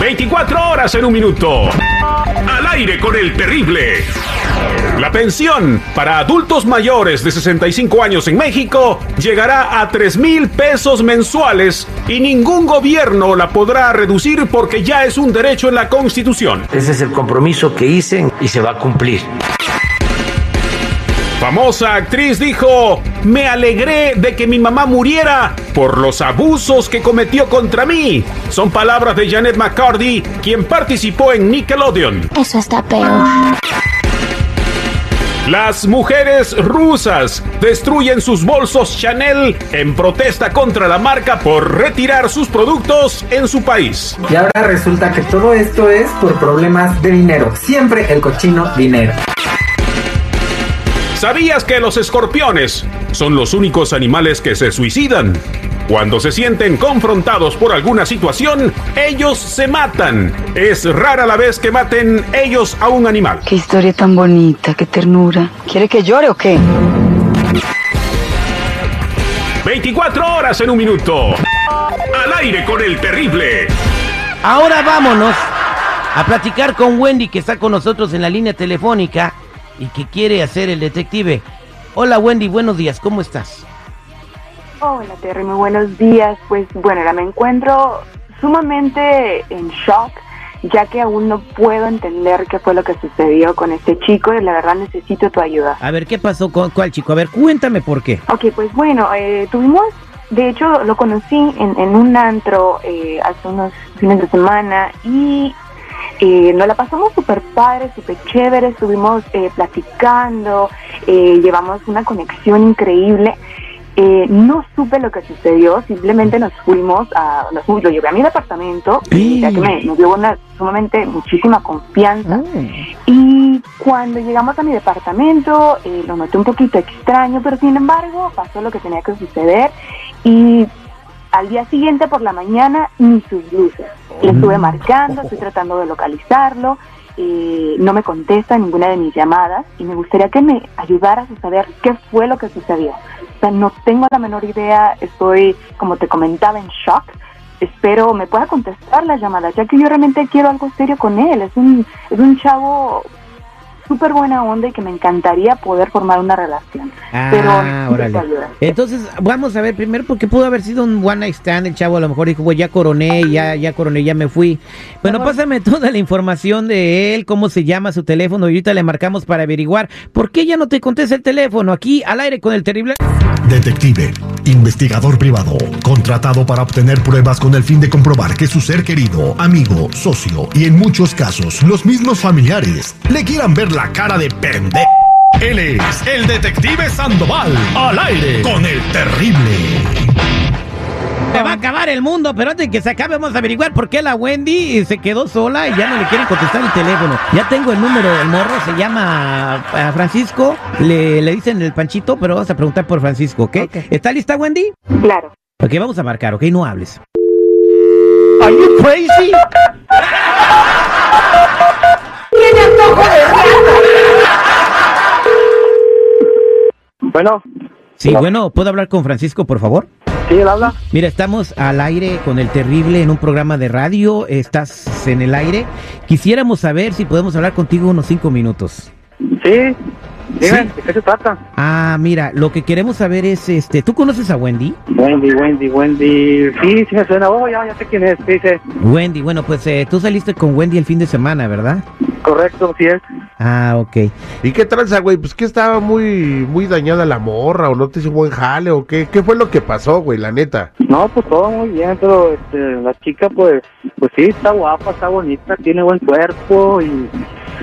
24 horas en un minuto. Al aire con el terrible. La pensión para adultos mayores de 65 años en México llegará a 3 mil pesos mensuales y ningún gobierno la podrá reducir porque ya es un derecho en la Constitución. Ese es el compromiso que hice y se va a cumplir. Famosa actriz dijo, me alegré de que mi mamá muriera por los abusos que cometió contra mí. Son palabras de Janet McCarthy, quien participó en Nickelodeon. Eso está peor. Las mujeres rusas destruyen sus bolsos Chanel en protesta contra la marca por retirar sus productos en su país. Y ahora resulta que todo esto es por problemas de dinero. Siempre el cochino dinero. ¿Sabías que los escorpiones son los únicos animales que se suicidan? Cuando se sienten confrontados por alguna situación, ellos se matan. Es rara la vez que maten ellos a un animal. Qué historia tan bonita, qué ternura. ¿Quiere que llore o qué? 24 horas en un minuto. Al aire con el terrible. Ahora vámonos a platicar con Wendy que está con nosotros en la línea telefónica y que quiere hacer el detective. Hola Wendy, buenos días, ¿cómo estás? Hola Terry, muy buenos días. Pues bueno, ahora me encuentro sumamente en shock, ya que aún no puedo entender qué fue lo que sucedió con este chico y la verdad necesito tu ayuda. A ver, ¿qué pasó con cuál chico? A ver, cuéntame por qué. Ok, pues bueno, eh, tuvimos, de hecho lo conocí en, en un antro eh, hace unos fines de semana y eh, nos la pasamos súper padre, súper chévere, estuvimos eh, platicando, eh, llevamos una conexión increíble. Eh, no supe lo que sucedió, simplemente nos fuimos a, nos lo llevé a mi departamento, ya que me, me dio una sumamente muchísima confianza. Mm. Y cuando llegamos a mi departamento, eh, lo noté un poquito extraño, pero sin embargo pasó lo que tenía que suceder y al día siguiente por la mañana ni sus luces. Le estuve marcando, estoy tratando de localizarlo, eh, no me contesta ninguna de mis llamadas y me gustaría que me ayudaras a saber qué fue lo que sucedió. O sea, no tengo la menor idea, estoy, como te comentaba, en shock. Espero me pueda contestar las llamadas, ya que yo realmente quiero algo serio con él. Es un, es un chavo súper buena onda y que me encantaría poder formar una relación. Pero Ah, necesito órale. Entonces, vamos a ver primero porque pudo haber sido un one night stand, el chavo a lo mejor dijo, "Güey, ya coroné, ya, ya coroné, ya me fui. Bueno, pásame toda la información de él, cómo se llama su teléfono y ahorita le marcamos para averiguar por qué ya no te contesta el teléfono aquí al aire con el terrible. Detective, investigador privado, contratado para obtener pruebas con el fin de comprobar que su ser querido, amigo, socio y en muchos casos los mismos familiares le quieran ver la cara de pende. Él es el detective Sandoval, al aire con el terrible. Se va a acabar el mundo, pero antes de que se acabe vamos a averiguar por qué la Wendy se quedó sola y ya no le quieren contestar el teléfono. Ya tengo el número del morro, se llama ah, Francisco, le, le dicen el panchito, pero vamos a preguntar por Francisco, ¿ok? ¿Está lista Wendy? Claro. Ok, vamos a marcar, ¿ok? No hables. ¿Are you crazy? Bueno, Sí, bueno, ¿puedo hablar con Francisco, por favor? Sí, él habla. Mira, estamos al aire con el terrible en un programa de radio. Estás en el aire. Quisiéramos saber si podemos hablar contigo unos cinco minutos. Sí, dime, ¿de qué se trata? Ah, mira, lo que queremos saber es, este, ¿tú conoces a Wendy? Wendy, Wendy, Wendy. Sí, sí me suena. Oh, ya, ya sé quién es. Sí, sí. Wendy, bueno, pues eh, tú saliste con Wendy el fin de semana, ¿verdad? Correcto, sí es. Ah, ok. ¿Y qué tranza, güey? Pues que estaba muy, muy dañada la morra, o no te hizo buen jale, o qué, qué fue lo que pasó, güey, la neta. No, pues todo muy bien, pero este, la chica, pues, pues sí, está guapa, está bonita, tiene buen cuerpo y...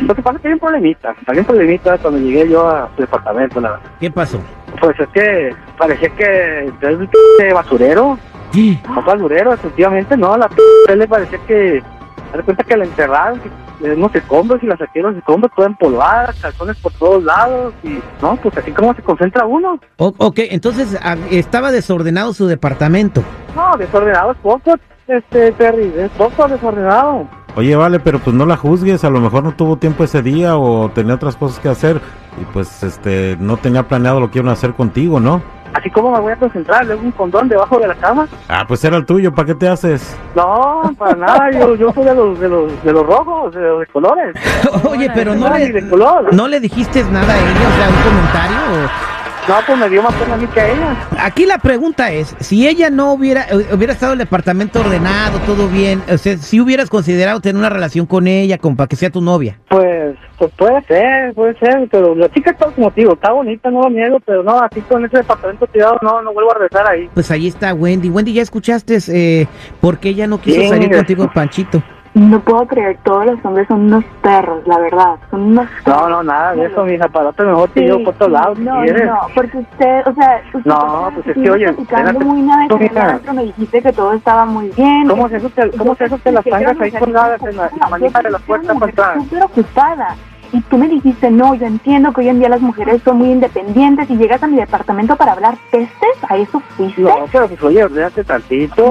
Lo que pasa es que hay un problemita, hay un problemita cuando llegué yo a su departamento, la verdad. ¿Qué pasó? Pues es que parecía que es un p basurero, no basurero, efectivamente, no, la p le parecía que, haz de cuenta que la enterraron, que unos escombros y la saqué los escombros toda empolvada, calzones por todos lados y, no, pues así como se concentra uno. O- ok, entonces ah, estaba desordenado su departamento. No, desordenado es poco, este, Terry, es poco desordenado. Oye, vale, pero pues no la juzgues, a lo mejor no tuvo tiempo ese día o tenía otras cosas que hacer y pues este no tenía planeado lo que iban a hacer contigo, ¿no? Así como me voy a concentrar, luego un condón debajo de la cama. Ah, pues era el tuyo, ¿para qué te haces? No, para nada, yo, yo soy de los, de los, de los rojos, de los de colores. Oye, pero no le, de color. no le dijiste nada a ella, o sea, un comentario. o- No, pues me dio más pena a mí que a ella. Aquí la pregunta es, si ella no hubiera eh, hubiera estado el departamento ordenado, todo bien, o sea, si hubieras considerado tener una relación con ella, como para que sea tu novia. Pues, pues puede ser, puede ser, pero la chica está como digo, está bonita, no lo niego, pero no, así con ese departamento tirado, no, no vuelvo a regresar ahí. Pues ahí está Wendy. Wendy, ¿ya escuchaste eh, por qué ella no quiso salir contigo, Panchito? No puedo creer, todos los hombres son unos perros, la verdad. Son unos No, no, nada de eso, mija, para otro mejor te llevo por todos lados, si no, quieres. no, porque usted, o sea, usted No, pues es que, oye, muy nada que adentro me dijiste que todo estaba muy bien. ¿Cómo es eso que, cómo es eso que las tangas ahí colgadas en la, manija de la puerta para entrar? súper ocupada. Y tú me dijiste, no, yo entiendo que hoy en día las mujeres son muy independientes y llegas a mi departamento para hablar pestes, ¿a eso fuiste? No, pero pues oye, ordénate tantito.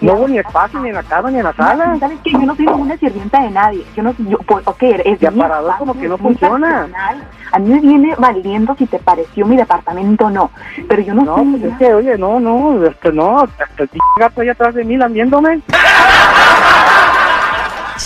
No hubo ni espacio ni en la cama ni en la sala. ¿Sabes qué? Yo no soy ninguna sirvienta de nadie. Yo no yo, pues, ok, es Ya espacio, como que no funciona. A mí me viene valiendo si te pareció mi departamento o no. Pero yo no, No, soy pues es nada. que, oye, no, no, este, no, hasta el p gato ahí atrás de mí lambiéndome.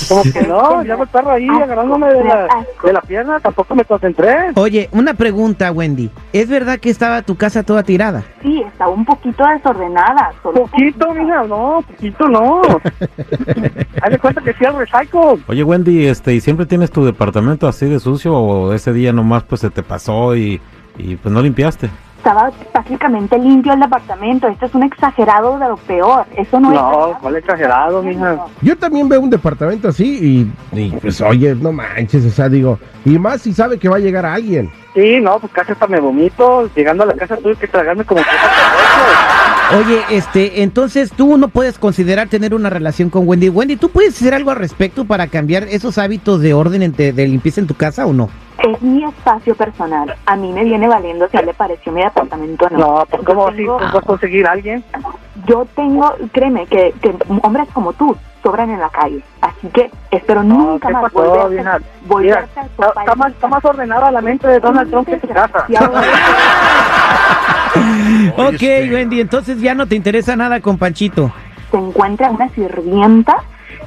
Como que no, ya el perro ahí agarrándome de la, de la pierna, tampoco me concentré. Oye, una pregunta, Wendy. ¿Es verdad que estaba tu casa toda tirada? Sí, estaba un poquito desordenada. Solo Poquito, mija, no, poquito no. Haz de cuenta que sí al recycle. Oye, Wendy, este, ¿y siempre tienes tu departamento así de sucio o ese día nomás pues se te pasó y, y pues no limpiaste? Estaba prácticamente limpio el departamento. Esto es un exagerado de lo peor. Eso no, es No, cuál exagerado, mija. Yo también veo un departamento así y, y, pues oye, no manches, o sea, digo, y más si sabe que va a llegar alguien. Sí, no, pues casi hasta me vomito. Llegando a la casa tuve que tragarme como que Oye, este, entonces tú no puedes considerar tener una relación con Wendy. Wendy, ¿tú puedes hacer algo al respecto para cambiar esos hábitos de orden en- de, de limpieza en tu casa o no? Es mi espacio personal. A mí me viene valiendo si a él le pareció mi departamento o no. No, pues cómo así, tengo- vas a conseguir a alguien. Yo tengo, créeme, que, que hombres como tú sobran en la calle. Así que espero nunca ¿qué más pasó, volverte, Mira, a está, topar está más, está más ordenada la mente de Donald Trump que tu casa. Ok, Wendy, entonces ya no te interesa nada con Panchito. Se encuentra una sirvienta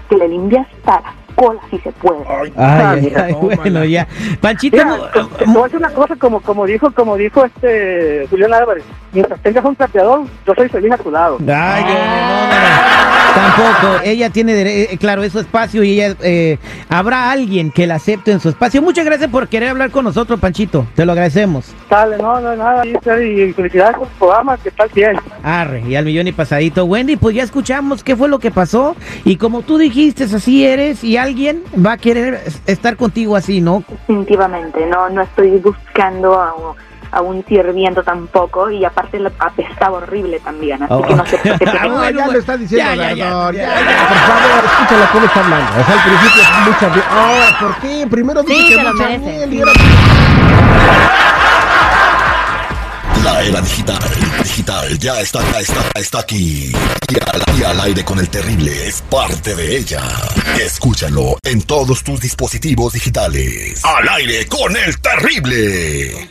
que le limpia hasta la cola si se puede. Ay, ay, ay, bueno, ya. Panchito, Mira, te, te voy a decir una cosa, como, como dijo, como dijo este Julián Álvarez, mientras tengas un trapeador, yo soy feliz a tu lado. Ay, no, no, no. Tampoco. Ella tiene, eh, claro, es su espacio y ella eh, habrá alguien que la acepte en su espacio. Muchas gracias por querer hablar con nosotros, Panchito. Te lo agradecemos. Dale, no, no, nada, y, felicidades por tu programa, que tal bien. Arre, y al millón y pasadito. Wendy, pues ya escuchamos qué fue lo que pasó. Y como tú dijiste, así eres y alguien va a querer es- estar contigo así, ¿no? Definitivamente, no, no estoy buscando a, a un sirviento tampoco y aparte la apestaba horrible también, así que no sé por qué te Ah, tengo- ya lo está diciendo, ya, ya, ya, ya, ya, ya, por favor, escúchala cómo está hablando. O sea, al principio mucha. Ah, ¿por qué? Primero dije Sí, que se lo mucha merece. miel y ahora- La era digital, digital, ya está, está, está aquí. Y al, y al aire con el terrible es parte de ella. Escúchalo en todos tus dispositivos digitales. Al aire con el terrible.